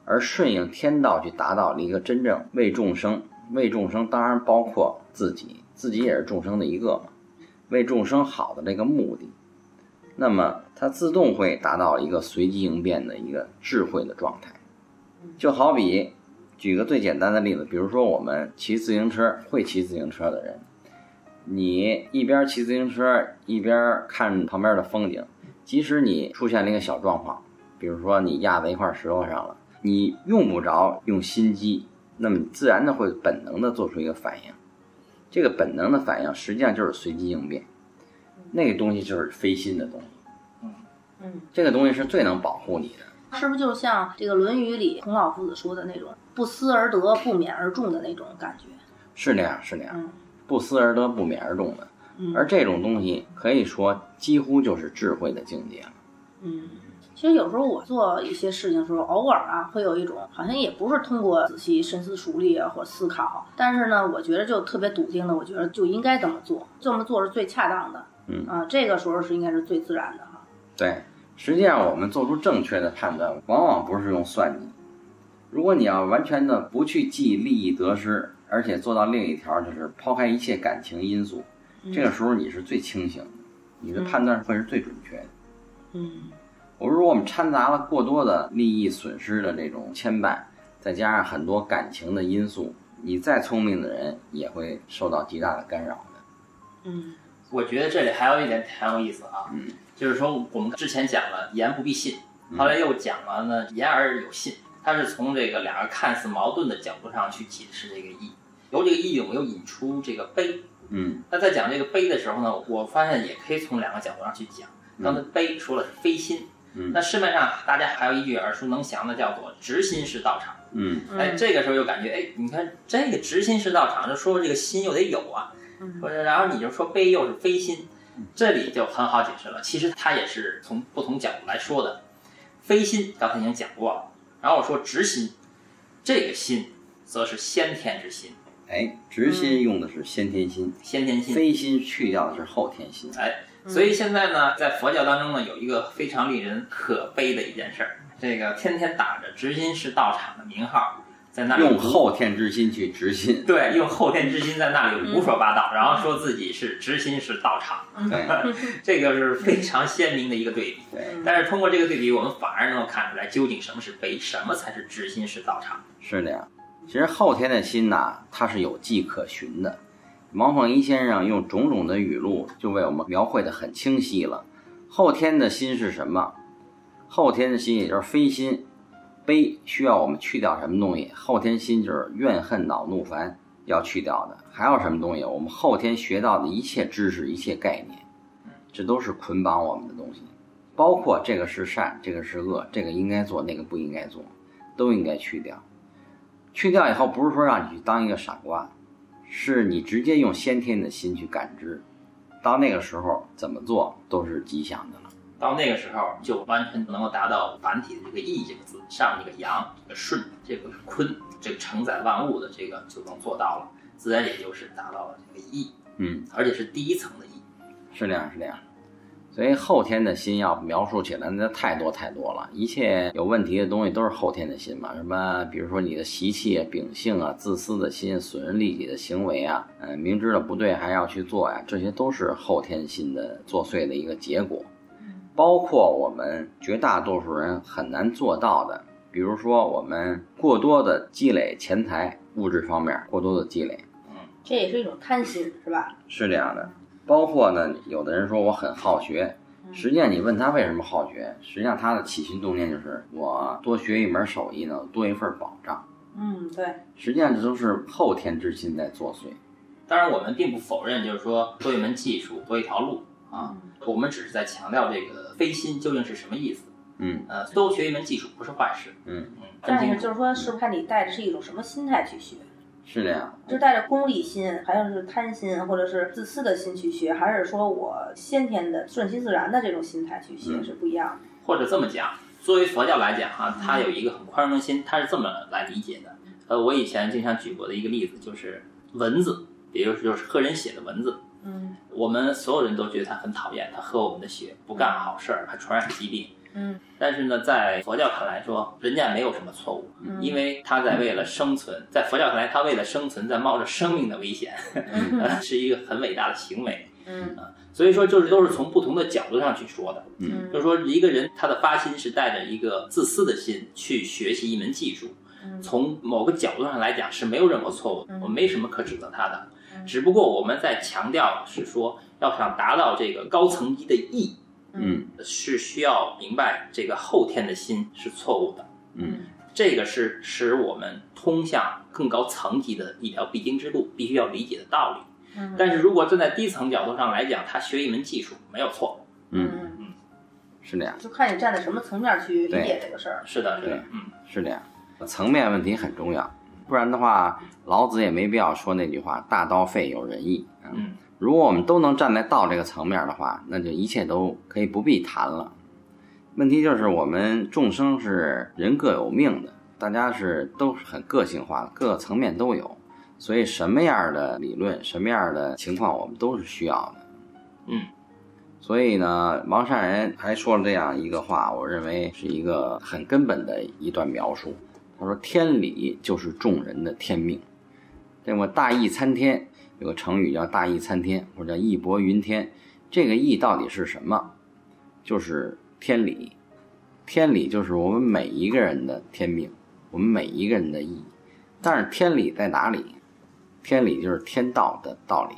而顺应天道去达到了一个真正为众生，为众生当然包括自己，自己也是众生的一个嘛，为众生好的这个目的，那么它自动会达到一个随机应变的一个智慧的状态。就好比举个最简单的例子，比如说我们骑自行车，会骑自行车的人，你一边骑自行车一边看旁边的风景，即使你出现了一个小状况，比如说你压在一块石头上了，你用不着用心机，那么你自然的会本能的做出一个反应。这个本能的反应实际上就是随机应变，那个东西就是非心的东西。嗯，这个东西是最能保护你的。是不是就像这个《论语》里孔老夫子说的那种“不思而得，不勉而众”的那种感觉？是那样，是那样，嗯不思而得，不勉而众的。嗯而这种东西可以说几乎就是智慧的境界了。嗯。其实有时候我做一些事情的时候，偶尔啊会有一种好像也不是通过仔细深思熟虑啊或思考，但是呢，我觉得就特别笃定的，我觉得就应该这么做，这么做是最恰当的。嗯啊，这个时候是应该是最自然的哈。对，实际上我们做出正确的判断，往往不是用算计。如果你要完全的不去记利益得失，而且做到另一条就是抛开一切感情因素，这个时候你是最清醒的，你的判断会是最准确的。嗯我说，如果我们掺杂了过多的利益损失的这种牵绊，再加上很多感情的因素，你再聪明的人也会受到极大的干扰的。嗯我觉得这里还有一点挺有意思啊，嗯就是说我们之前讲了言不必信，后来又讲了呢言而有信，它是从这个两个看似矛盾的角度上去解释这个义，由这个义我们又引出这个悲。嗯。那在讲这个悲的时候呢，我发现也可以从两个角度上去讲。刚才悲说了是非心，嗯。那市面上大家还有一句耳熟能详的，叫做“直心是道场”。嗯。哎，这个时候又感觉，哎，你看这个直心是道场，就说这个心又得有啊，或者然后你就说悲又是非心，这里就很好解释了。其实它也是从不同角度来说的。非心刚才已经讲过了，然后我说直心，这个心则是先天之心，哎，直心用的是先天心，先天心。非心去掉的是后天心。哎，所以现在呢，在佛教当中呢，有一个非常令人可悲的一件事儿，这个天天打着直心是道场的名号，在那里用后天之心去执心，对，用后天之心在那里胡说八道，然后说自己是执心是道场，对 这个是非常鲜明的一个对比。对，但是通过这个对比，我们反而能够看出来，究竟什么是悲，什么才是执心是道场。是的呀。其实后天的心呐，它是有迹可循的。王凤仪先生用种种的语录，就为我们描绘的很清晰了。后天的心是什么？后天的心也就是非心，悲需要我们去掉什么东西？后天心就是怨恨恼怒烦要去掉的。还有什么东西？我们后天学到的一切知识、一切概念，这都是捆绑我们的东西，包括这个是善，这个是恶，这个应该做，那个不应该做，都应该去掉。去掉以后，不是说让你去当一个傻瓜，是你直接用先天的心去感知。到那个时候，怎么做都是吉祥的。到那个时候，就完全能够达到繁体的这个“义”这个字，上面这个阳，这个顺，这个坤，这个承载万物的这个就能做到了，自然也就是达到了这个义，嗯，而且是第一层的义。是这样，是这样。所以后天的心要描述起来，那太多太多了。一切有问题的东西都是后天的心嘛，什么比如说你的习气啊、秉性啊、自私的心、损人利己的行为啊，嗯，明知道不对还要去做呀，这些都是后天心的作祟的一个结果。包括我们绝大多数人很难做到的，比如说我们过多的积累钱财、物质方面过多的积累，这也是一种贪心，是吧？是这样的。包括呢，有的人说我很好学，实际上你问他为什么好学，实际上他的起心动念就是我多学一门手艺呢，多一份保障。嗯，对，实际上这都是后天之心在作祟。当然，我们并不否认，就是说多一门技术，多一条路啊。我们只是在强调这个非心究竟是什么意思。嗯呃，多学一门技术不是坏事。嗯，嗯，但是就是说，是不是看你带着是一种什么心态去学？是的呀。是带着功利心，还有是贪心，或者是自私的心去学，还是说我先天的顺其自然的这种心态去学，嗯是不一样的。或者这么讲，作为佛教来讲哈、它有一个很宽容的心，它是这么来理解的。呃，我以前经常举过的一个例子就是蚊子，也就是就是喝人血的文字。嗯我们所有人都觉得他很讨厌，他喝我们的血，不干好事儿，还传染疾病。嗯但是呢，在佛教看来说，人家没有什么错误，嗯因为他在为了生存，在佛教看来，他为了生存，在冒着生命的危险，嗯 是一个很伟大的行为。嗯所以说，就是都是从不同的角度上去说的。嗯就是说，一个人他的发心是带着一个自私的心去学习一门技术，嗯从某个角度上来讲是没有任何错误我没什么可指责他的。只不过我们在强调是说，要想达到这个高层级的意，嗯是需要明白这个后天的心是错误的。嗯这个是使我们通向更高层级的一条必经之路，必须要理解的道理。嗯但是如果站在低层角度上来讲，他学一门技术没有错。嗯，嗯，是这样，就看你站在什么层面去理解这个事儿。是的，是的，嗯，是这样。层面问题很重要，不然的话，老子也没必要说那句话“大道废有仁义”。嗯，如果我们都能站在道这个层面的话，那就一切都可以不必谈了。问题就是我们众生是人各有命的，大家是都是很个性化的，各个层面都有，所以什么样的理论、什么样的情况，我们都是需要的。嗯，所以呢，王善人还说了这样一个话，我认为是一个很根本的一段描述。他说：“天理就是众人的天命。”这么大义参天，有个成语叫“大义参天”或者叫“义薄云天”。这个义到底是什么？就是天理。天理就是我们每一个人的天命，我们每一个人的义。但是天理在哪里？天理就是天道的道理。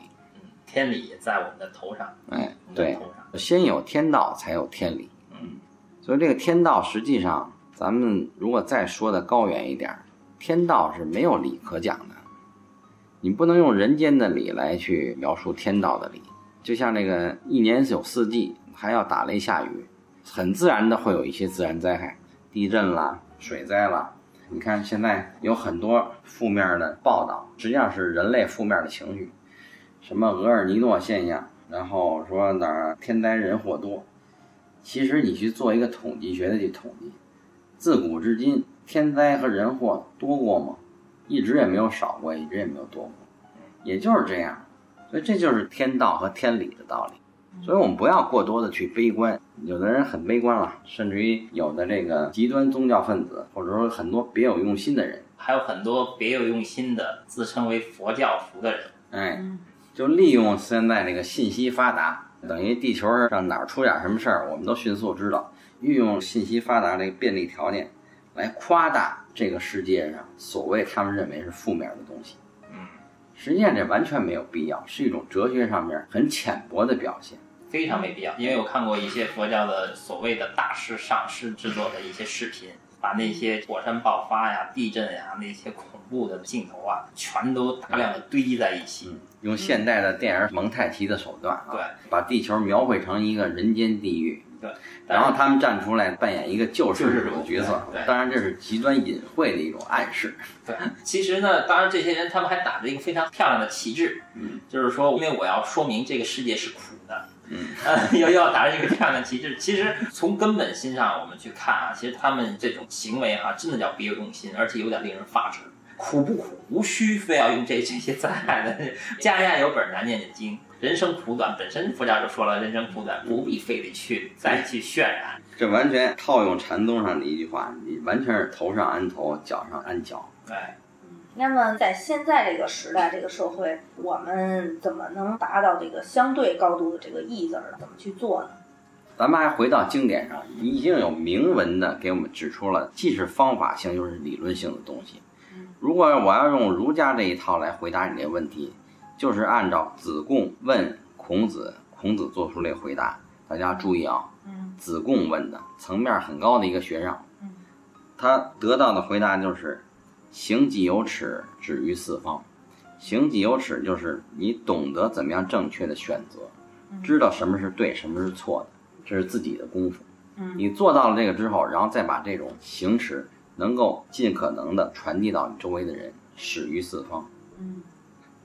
天理在我们的头上，哎，对，先有天道，才有天理。嗯，所以这个天道实际上，咱们如果再说的高远一点，天道是没有理可讲的。你不能用人间的理来去描述天道的理。就像那个一年有四季，还要打雷下雨，很自然的会有一些自然灾害，地震啦、水灾啦。你看现在有很多负面的报道，实际上是人类负面的情绪，什么厄尔尼诺现象，然后说哪儿天灾人祸多。其实你去做一个统计学的去统计，自古至今天灾和人祸多过吗？一直也没有少过，一直也没有多过，也就是这样。所以这就是天道和天理的道理。所以我们不要过多的去悲观，有的人很悲观了，甚至于有的这个极端宗教分子，或者说很多别有用心的人，还有很多别有用心的自称为佛教徒的人，哎，就利用现在这个信息发达，等于地球上哪儿出点什么事儿，我们都迅速知道，运用信息发达这个便利条件，来夸大这个世界上所谓他们认为是负面的东西。嗯，实际上这完全没有必要，是一种哲学上面很浅薄的表现。非常没必要，因为我看过一些佛教的所谓的大师上师制作的一些视频，把那些火山爆发呀、地震呀那些恐怖的镜头啊，全都大量的堆积在一起。嗯，用现代的电影蒙太奇的手段啊，对，把地球描绘成一个人间地狱。对，然后他们站出来扮演一个救世主的角色，对，当然这是极端隐晦的一种暗示。对，其实呢，当然这些人他们还打着一个非常漂亮的旗帜，嗯，就是说，因为我要说明这个世界是苦的。嗯，要要打着一个漂亮的旗帜。其实从根本心上我们去看啊，其实他们这种行为哈，真的叫别有用心，而且有点令人发指。苦不苦？无需非要用这这些灾害的。家家有本难念的经，人生苦短，本身佛教就说了，人生苦短，不必非得去再去渲染。这完全套用禅宗上的一句话，你完全是头上安头，脚上安脚。哎。那么在现在这个时代、这个社会，我们怎么能达到这个相对高度的这个义字呢？怎么去做呢？咱们还回到经典上，已经有明文的给我们指出了，既是方法性又是理论性的东西。如果我要用儒家这一套来回答你这个问题，就是按照子贡问孔子，孔子做出这个回答。大家注意啊，子贡问的层面很高的一个学生，他得到的回答就是。行己有耻，止于四方。行己有耻，就是你懂得怎么样正确的选择，知道什么是对，什么是错的，这是自己的功夫。你做到了这个之后，然后再把这种行持能够尽可能的传递到你周围的人，始于四方。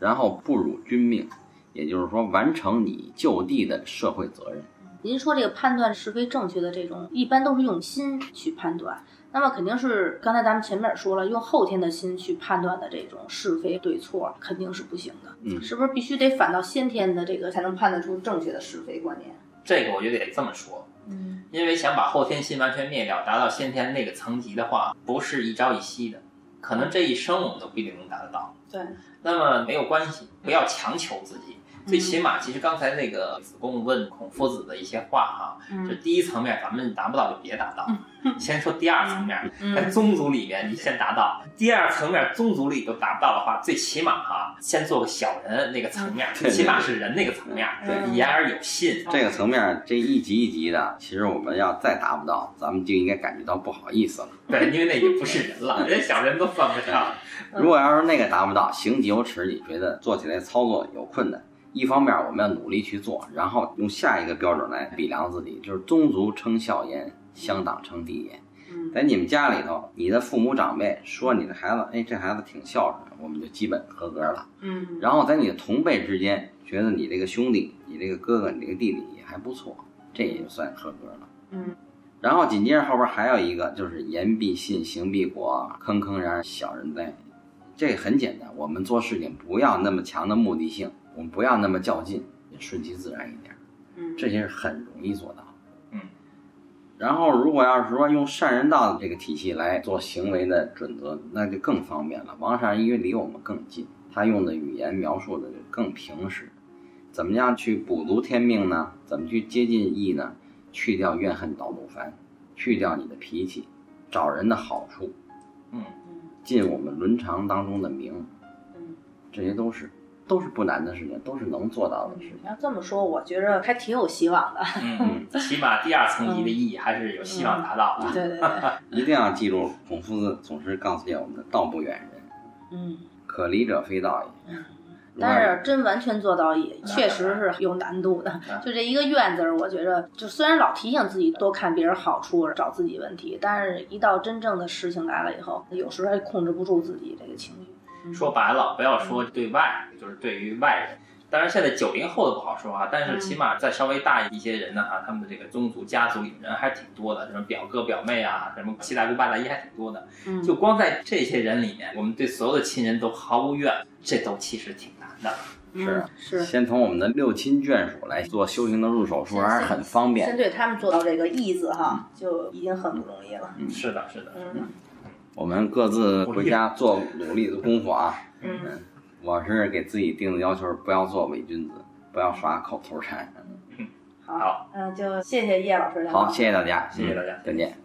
然后不辱君命，也就是说完成你就地的社会责任。您说这个判断是非正确的这种，一般都是用心去判断。那么肯定是刚才咱们前面也说了，用后天的心去判断的这种是非对错肯定是不行的。嗯，是不是必须得反到先天的这个才能判断出正确的是非观念？这个我觉得得这么说。嗯，因为想把后天心完全灭掉，达到先天那个层级的话，不是一朝一夕的，可能这一生我们都不一定能达得到。对，那么没有关系，不要强求自己。最起码，其实刚才那个子贡问孔夫子的一些话哈，就第一层面咱们达不到就别达到，先说第二层面，在宗族里面你先达到，第二层面宗族里都达不到的话，最起码哈，先做个小人那个层面，最起码是人那个层面，言而有信。这个层面这一级一级的，其实我们要再达不到，咱们就应该感觉到不好意思了。对，因为那已经不是人了，连小人都算不上。如果要是那个达不到，行己有耻，你觉得做起来操作有困难？一方面我们要努力去做，然后用下一个标准来比量自己，就是宗族称孝言，乡党称弟言。在你们家里头，你的父母长辈说你的孩子，哎，这孩子挺孝顺，我们就基本合格了。嗯。然后在你的同辈之间，觉得你这个兄弟、你这个哥哥、你这个弟弟也还不错，这也就算合格了。嗯。然后紧接着后边还有一个，就是言必信，行必果，坑坑然小人哉。这很简单，我们做事情不要那么强的目的性。我们不要那么较劲，也顺其自然一点，嗯，这些是很容易做到，嗯。然后，如果要是说用善人道的这个体系来做行为的准则，那就更方便了。王善人因为离我们更近，他用的语言描述的就更平实。怎么样去补足天命呢？怎么去接近义呢？去掉怨恨恼怒烦，去掉你的脾气，找人的好处，嗯嗯，尽我们伦常当中的名，嗯，这些都是。都是不难的事情，都是能做到的事情。要这么说，我觉着还挺有希望的。嗯，起码第二层级的意义还是有希望达到的。对对对，一定要记住，孔夫子总是告诉我们的“道不远人”。嗯，可离者非道也。嗯但是真完全做到也确实是有难度的。就这一个愿字儿，我觉着就虽然老提醒自己多看别人好处，找自己问题，但是一到真正的事情来了以后，有时候还控制不住自己这个情绪。说白了，不要说对外，就是对于外人。当然，现在九零后的不好说啊，但是起码再稍微大一些人呢哈，他们的这个宗族家族里人还是挺多的，什么表哥表妹啊，什么七大姑八大姨还挺多的。嗯，就光在这些人里面，我们对所有的亲人都毫无怨，这都其实挺难的。是是，先从我们的六亲眷属来做修行的入手说，还是很方便。先对他们做到这个义字哈，就已经很不容易了。嗯，是的，是的。嗯，我们各自回家做努力的功夫啊。嗯，我是给自己定的要求是不要做伪君子。不要耍口头禅。好，嗯，就谢谢叶老师。好，谢谢大家，谢谢大家，再见。